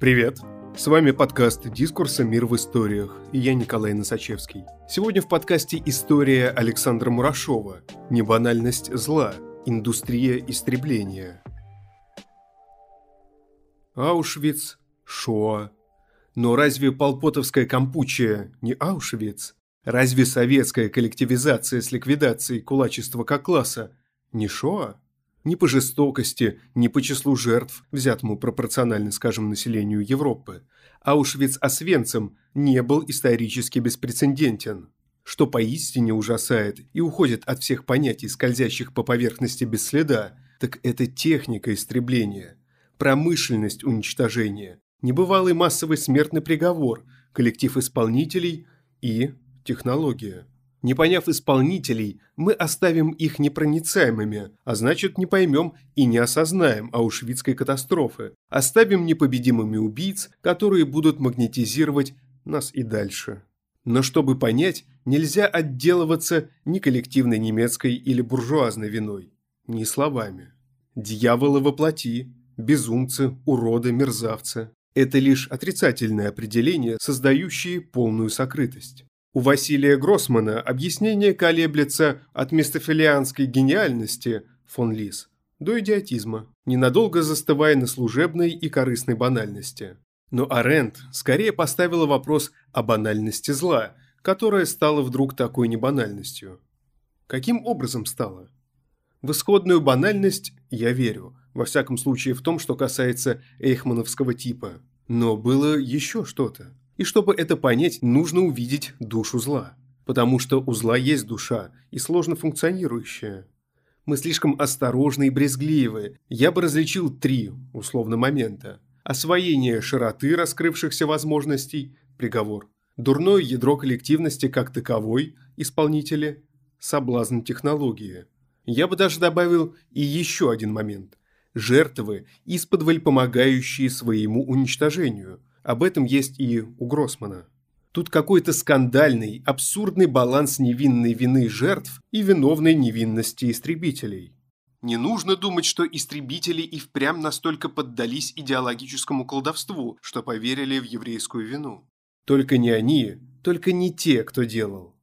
Привет! С вами подкаст «Дискурса. Мир в историях» и я Николай Носачевский. Сегодня в подкасте история Александра Мурашова «Небанальность зла. Индустрия истребления». Аушвиц, Шоа. Но разве полпотовская компучия не Аушвиц? Разве советская коллективизация с ликвидацией кулачества как класса не Шоа? Ни по жестокости, ни по числу жертв, взятому пропорционально, скажем, населению Европы, Аушвиц-Освенцим не был исторически беспрецедентен. Что поистине ужасает и уходит от всех понятий, скользящих по поверхности без следа, так это техника истребления, промышленность уничтожения, небывалый массовый смертный приговор, коллектив исполнителей и технология. Не поняв исполнителей, мы оставим их непроницаемыми, а значит не поймем и не осознаем аушвицкой катастрофы. Оставим непобедимыми убийц, которые будут магнетизировать нас и дальше. Но чтобы понять, нельзя отделываться ни коллективной немецкой или буржуазной виной, ни словами. Дьяволы воплоти, безумцы, уроды, мерзавцы – это лишь отрицательное определение, создающее полную сокрытость. У Василия Гроссмана объяснение колеблется от мистофилианской гениальности фон Лис до идиотизма, ненадолго застывая на служебной и корыстной банальности. Но Аренд скорее поставила вопрос о банальности зла, которая стала вдруг такой небанальностью. Каким образом стала? В исходную банальность я верю, во всяком случае в том, что касается эйхмановского типа. Но было еще что-то. И чтобы это понять, нужно увидеть душу зла. Потому что у зла есть душа, и сложно функционирующая. Мы слишком осторожны и брезгливы. Я бы различил три, условно, момента. Освоение широты раскрывшихся возможностей – приговор. Дурное ядро коллективности как таковой – исполнители. Соблазн технологии. Я бы даже добавил и еще один момент. Жертвы, исподволь помогающие своему уничтожению – об этом есть и у Гроссмана. Тут какой-то скандальный, абсурдный баланс невинной вины жертв и виновной невинности истребителей. Не нужно думать, что истребители и впрямь настолько поддались идеологическому колдовству, что поверили в еврейскую вину. Только не они, только не те, кто делал.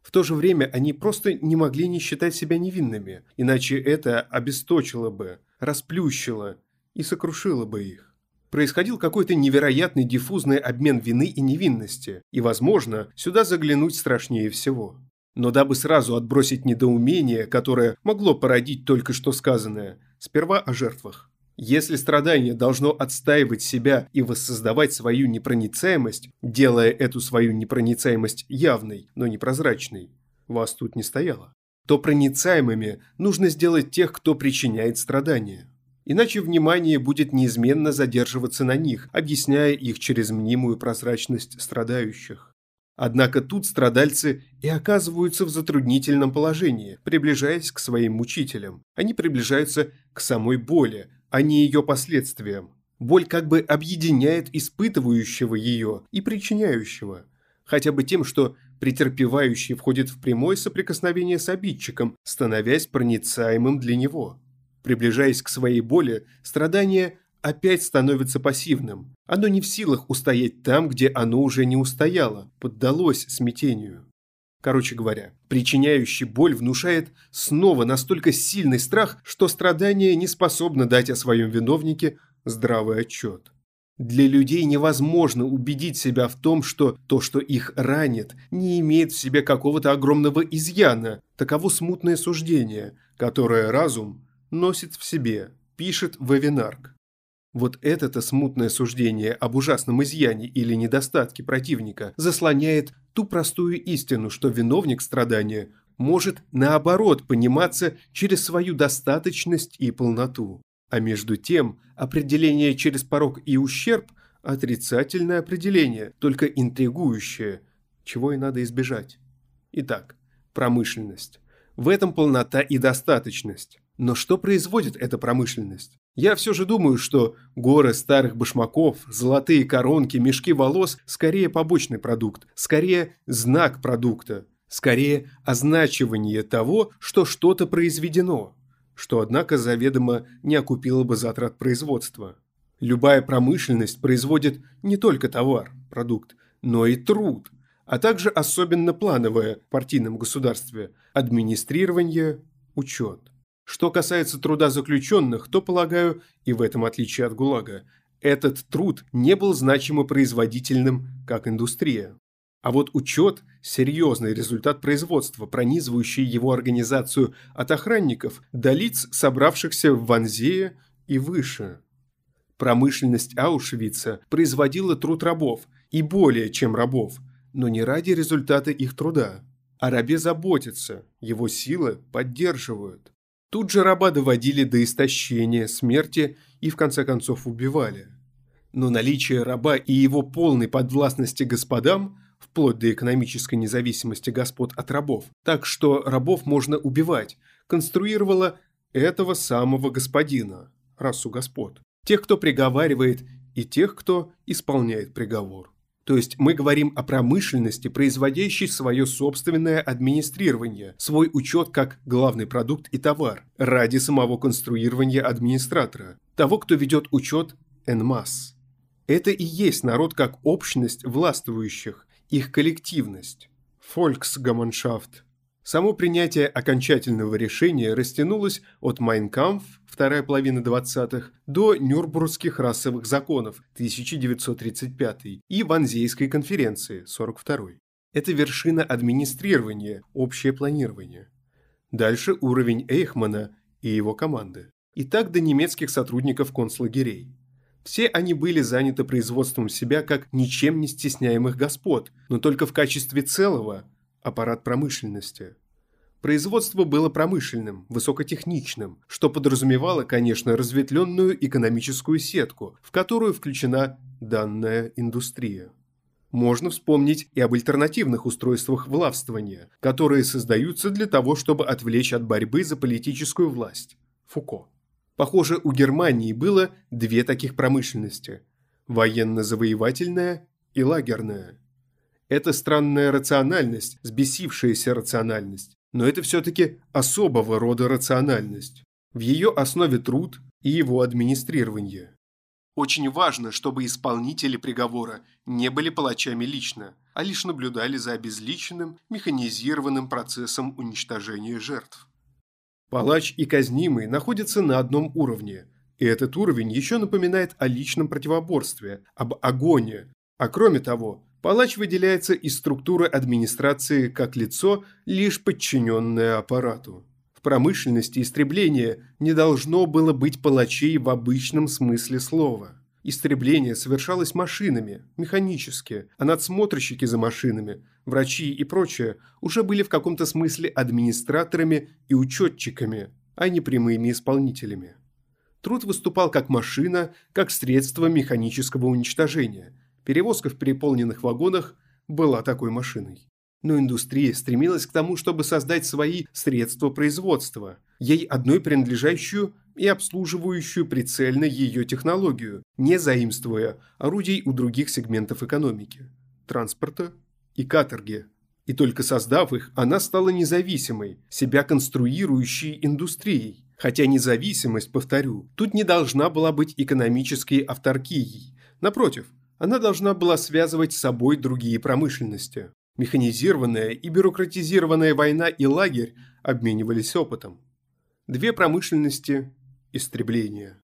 В то же время они просто не могли не считать себя невинными, иначе это обесточило бы, расплющило и сокрушило бы их происходил какой-то невероятный диффузный обмен вины и невинности, и, возможно, сюда заглянуть страшнее всего. Но дабы сразу отбросить недоумение, которое могло породить только что сказанное, сперва о жертвах. Если страдание должно отстаивать себя и воссоздавать свою непроницаемость, делая эту свою непроницаемость явной, но непрозрачной, вас тут не стояло, то проницаемыми нужно сделать тех, кто причиняет страдания. Иначе внимание будет неизменно задерживаться на них, объясняя их через мнимую прозрачность страдающих. Однако тут страдальцы и оказываются в затруднительном положении, приближаясь к своим мучителям. Они приближаются к самой боли, а не ее последствиям. Боль как бы объединяет испытывающего ее и причиняющего. Хотя бы тем, что претерпевающий входит в прямое соприкосновение с обидчиком, становясь проницаемым для него. Приближаясь к своей боли, страдание опять становится пассивным. Оно не в силах устоять там, где оно уже не устояло, поддалось смятению. Короче говоря, причиняющий боль внушает снова настолько сильный страх, что страдание не способно дать о своем виновнике здравый отчет. Для людей невозможно убедить себя в том, что то, что их ранит, не имеет в себе какого-то огромного изъяна. Таково смутное суждение, которое разум носит в себе, пишет Вавинарк. Вот это-то смутное суждение об ужасном изъяне или недостатке противника заслоняет ту простую истину, что виновник страдания может, наоборот, пониматься через свою достаточность и полноту. А между тем, определение через порог и ущерб – отрицательное определение, только интригующее, чего и надо избежать. Итак, промышленность. В этом полнота и достаточность. Но что производит эта промышленность? Я все же думаю, что горы старых башмаков, золотые коронки, мешки волос – скорее побочный продукт, скорее знак продукта, скорее означивание того, что что-то произведено, что, однако, заведомо не окупило бы затрат производства. Любая промышленность производит не только товар, продукт, но и труд, а также особенно плановое в партийном государстве – администрирование, учет. Что касается труда заключенных, то, полагаю, и в этом отличие от ГУЛАГа, этот труд не был значимо производительным, как индустрия. А вот учет – серьезный результат производства, пронизывающий его организацию от охранников до лиц, собравшихся в Ванзее и выше. Промышленность Аушвица производила труд рабов, и более чем рабов, но не ради результата их труда. О рабе заботятся, его силы поддерживают. Тут же раба доводили до истощения, смерти и в конце концов убивали. Но наличие раба и его полной подвластности господам – вплоть до экономической независимости господ от рабов, так что рабов можно убивать, конструировала этого самого господина, расу господ, тех, кто приговаривает, и тех, кто исполняет приговор. То есть мы говорим о промышленности, производящей свое собственное администрирование, свой учет как главный продукт и товар, ради самого конструирования администратора, того, кто ведет учет en Это и есть народ как общность властвующих, их коллективность, Volksgemeinschaft. Само принятие окончательного решения растянулось от Майнкамф, вторая половина 20-х, до Нюрнбургских расовых законов, 1935 и Ванзейской конференции, 42 Это вершина администрирования, общее планирование. Дальше уровень Эйхмана и его команды. И так до немецких сотрудников концлагерей. Все они были заняты производством себя как ничем не стесняемых господ, но только в качестве целого – аппарат промышленности. Производство было промышленным, высокотехничным, что подразумевало, конечно, разветвленную экономическую сетку, в которую включена данная индустрия. Можно вспомнить и об альтернативных устройствах властвования, которые создаются для того, чтобы отвлечь от борьбы за политическую власть. Фуко. Похоже, у Германии было две таких промышленности – военно-завоевательная и лагерная. Это странная рациональность, сбесившаяся рациональность, но это все-таки особого рода рациональность. В ее основе труд и его администрирование. Очень важно, чтобы исполнители приговора не были палачами лично, а лишь наблюдали за обезличенным, механизированным процессом уничтожения жертв. Палач и казнимый находятся на одном уровне, и этот уровень еще напоминает о личном противоборстве, об агоне. А кроме того, палач выделяется из структуры администрации как лицо, лишь подчиненное аппарату. В промышленности истребления не должно было быть палачей в обычном смысле слова. Истребление совершалось машинами, механически, а надсмотрщики за машинами, врачи и прочее уже были в каком-то смысле администраторами и учетчиками, а не прямыми исполнителями. Труд выступал как машина, как средство механического уничтожения. Перевозка в переполненных вагонах была такой машиной. Но индустрия стремилась к тому, чтобы создать свои средства производства, ей одной принадлежащую и обслуживающую прицельно ее технологию, не заимствуя орудий у других сегментов экономики – транспорта и каторги. И только создав их, она стала независимой, себя конструирующей индустрией. Хотя независимость, повторю, тут не должна была быть экономической авторкией. Напротив, она должна была связывать с собой другие промышленности. Механизированная и бюрократизированная война и лагерь обменивались опытом. Две промышленности истребления.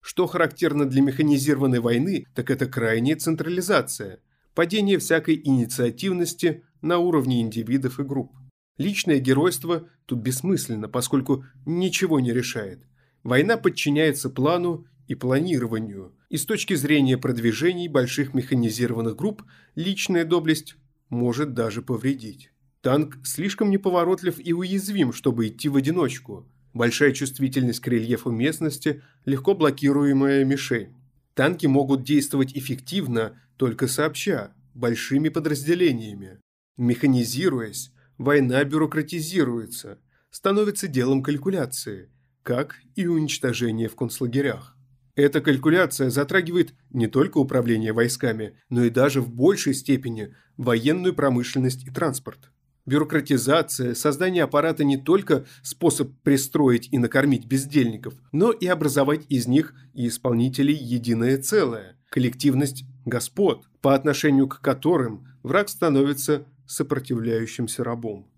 Что характерно для механизированной войны, так это крайняя централизация, падение всякой инициативности на уровне индивидов и групп. Личное геройство тут бессмысленно, поскольку ничего не решает. Война подчиняется плану и планированию, и с точки зрения продвижений больших механизированных групп личная доблесть может даже повредить. Танк слишком неповоротлив и уязвим, чтобы идти в одиночку, большая чувствительность к рельефу местности, легко блокируемая мишень. Танки могут действовать эффективно только сообща, большими подразделениями. Механизируясь, война бюрократизируется, становится делом калькуляции, как и уничтожение в концлагерях. Эта калькуляция затрагивает не только управление войсками, но и даже в большей степени военную промышленность и транспорт. Бюрократизация, создание аппарата не только способ пристроить и накормить бездельников, но и образовать из них и исполнителей единое целое, коллективность господ, по отношению к которым враг становится сопротивляющимся рабом.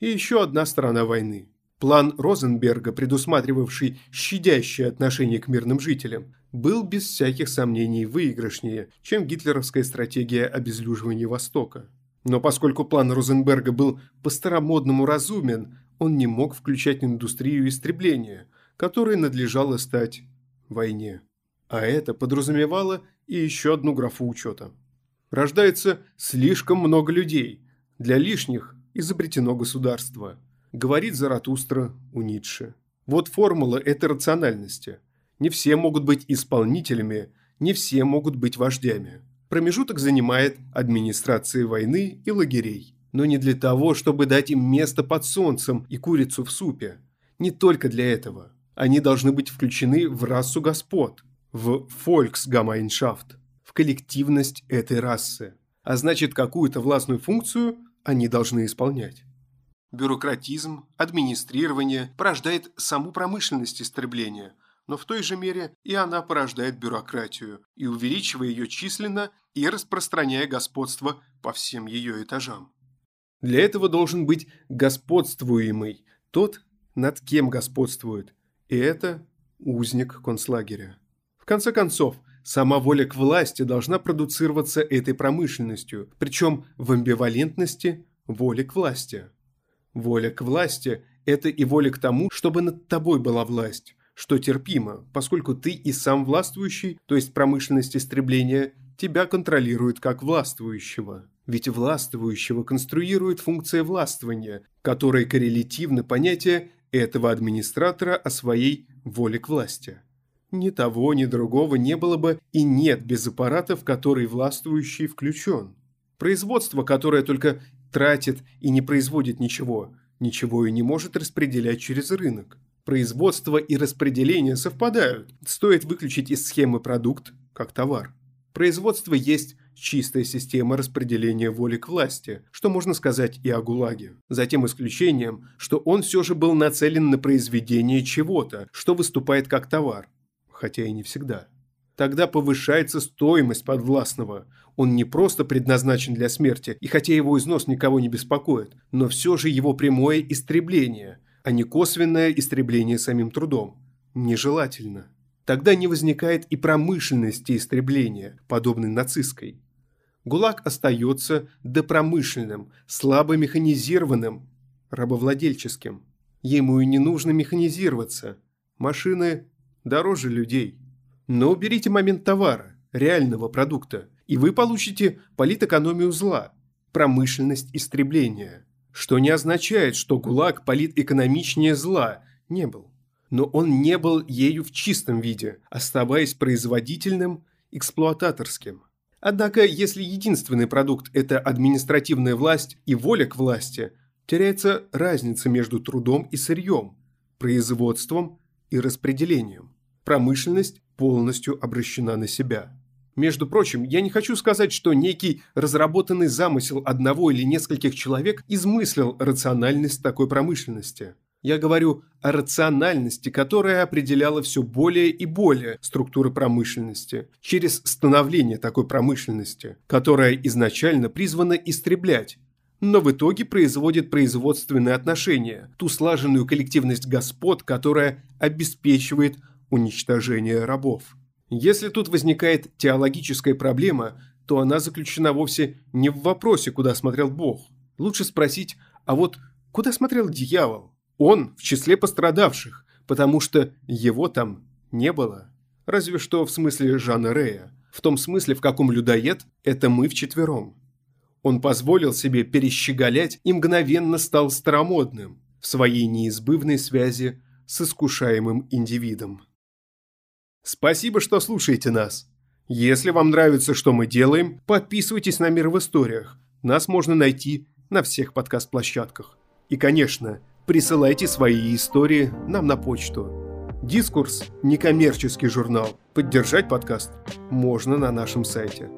И еще одна сторона войны. План Розенберга, предусматривавший щадящее отношение к мирным жителям, был без всяких сомнений выигрышнее, чем гитлеровская стратегия обезлюживания Востока. Но поскольку план Розенберга был по-старомодному разумен, он не мог включать индустрию истребления, которой надлежало стать войне. А это подразумевало и еще одну графу учета. Рождается слишком много людей. Для лишних изобретено государство. Говорит Заратустра у Ницше. Вот формула этой рациональности. Не все могут быть исполнителями, не все могут быть вождями. Промежуток занимает администрация войны и лагерей. Но не для того, чтобы дать им место под солнцем и курицу в супе. Не только для этого. Они должны быть включены в расу господ, в Volksgemeinschaft, в коллективность этой расы. А значит, какую-то властную функцию они должны исполнять. Бюрократизм, администрирование порождает саму промышленность истребления – но в той же мере и она порождает бюрократию и увеличивая ее численно и распространяя господство по всем ее этажам. Для этого должен быть господствуемый, тот, над кем господствует, и это узник концлагеря. В конце концов, сама воля к власти должна продуцироваться этой промышленностью, причем в амбивалентности воли к власти. Воля к власти – это и воля к тому, чтобы над тобой была власть, что терпимо, поскольку ты и сам властвующий, то есть промышленность истребления, тебя контролирует как властвующего. Ведь властвующего конструирует функция властвования, которая коррелятивно понятие этого администратора о своей воле к власти. Ни того, ни другого не было бы и нет без аппарата, в который властвующий включен. Производство, которое только тратит и не производит ничего, ничего и не может распределять через рынок. Производство и распределение совпадают. Стоит выключить из схемы продукт как товар. Производство есть чистая система распределения воли к власти, что можно сказать и о ГУЛАГе. За тем исключением, что он все же был нацелен на произведение чего-то, что выступает как товар, хотя и не всегда. Тогда повышается стоимость подвластного. Он не просто предназначен для смерти, и хотя его износ никого не беспокоит, но все же его прямое истребление, а не косвенное истребление самим трудом. Нежелательно. Тогда не возникает и промышленности истребления, подобной нацистской. ГУЛАГ остается допромышленным, слабо механизированным, рабовладельческим. Ему и не нужно механизироваться. Машины дороже людей. Но уберите момент товара, реального продукта, и вы получите политэкономию зла, промышленность истребления. Что не означает, что ГУЛАГ политэкономичнее зла не был. Но он не был ею в чистом виде, оставаясь производительным, эксплуататорским. Однако, если единственный продукт – это административная власть и воля к власти, теряется разница между трудом и сырьем, производством и распределением. Промышленность полностью обращена на себя. Между прочим, я не хочу сказать, что некий разработанный замысел одного или нескольких человек измыслил рациональность такой промышленности. Я говорю о рациональности, которая определяла все более и более структуры промышленности через становление такой промышленности, которая изначально призвана истреблять, но в итоге производит производственные отношения, ту слаженную коллективность господ, которая обеспечивает уничтожение рабов. Если тут возникает теологическая проблема, то она заключена вовсе не в вопросе, куда смотрел Бог. Лучше спросить, а вот куда смотрел дьявол? Он в числе пострадавших, потому что его там не было. Разве что в смысле Жана Рея. В том смысле, в каком людоед – это мы вчетвером. Он позволил себе перещеголять и мгновенно стал старомодным в своей неизбывной связи с искушаемым индивидом. Спасибо, что слушаете нас. Если вам нравится, что мы делаем, подписывайтесь на «Мир в историях». Нас можно найти на всех подкаст-площадках. И, конечно, присылайте свои истории нам на почту. «Дискурс» – некоммерческий журнал. Поддержать подкаст можно на нашем сайте.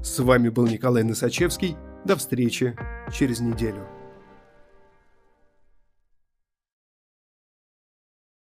С вами был Николай Носачевский. До встречи через неделю.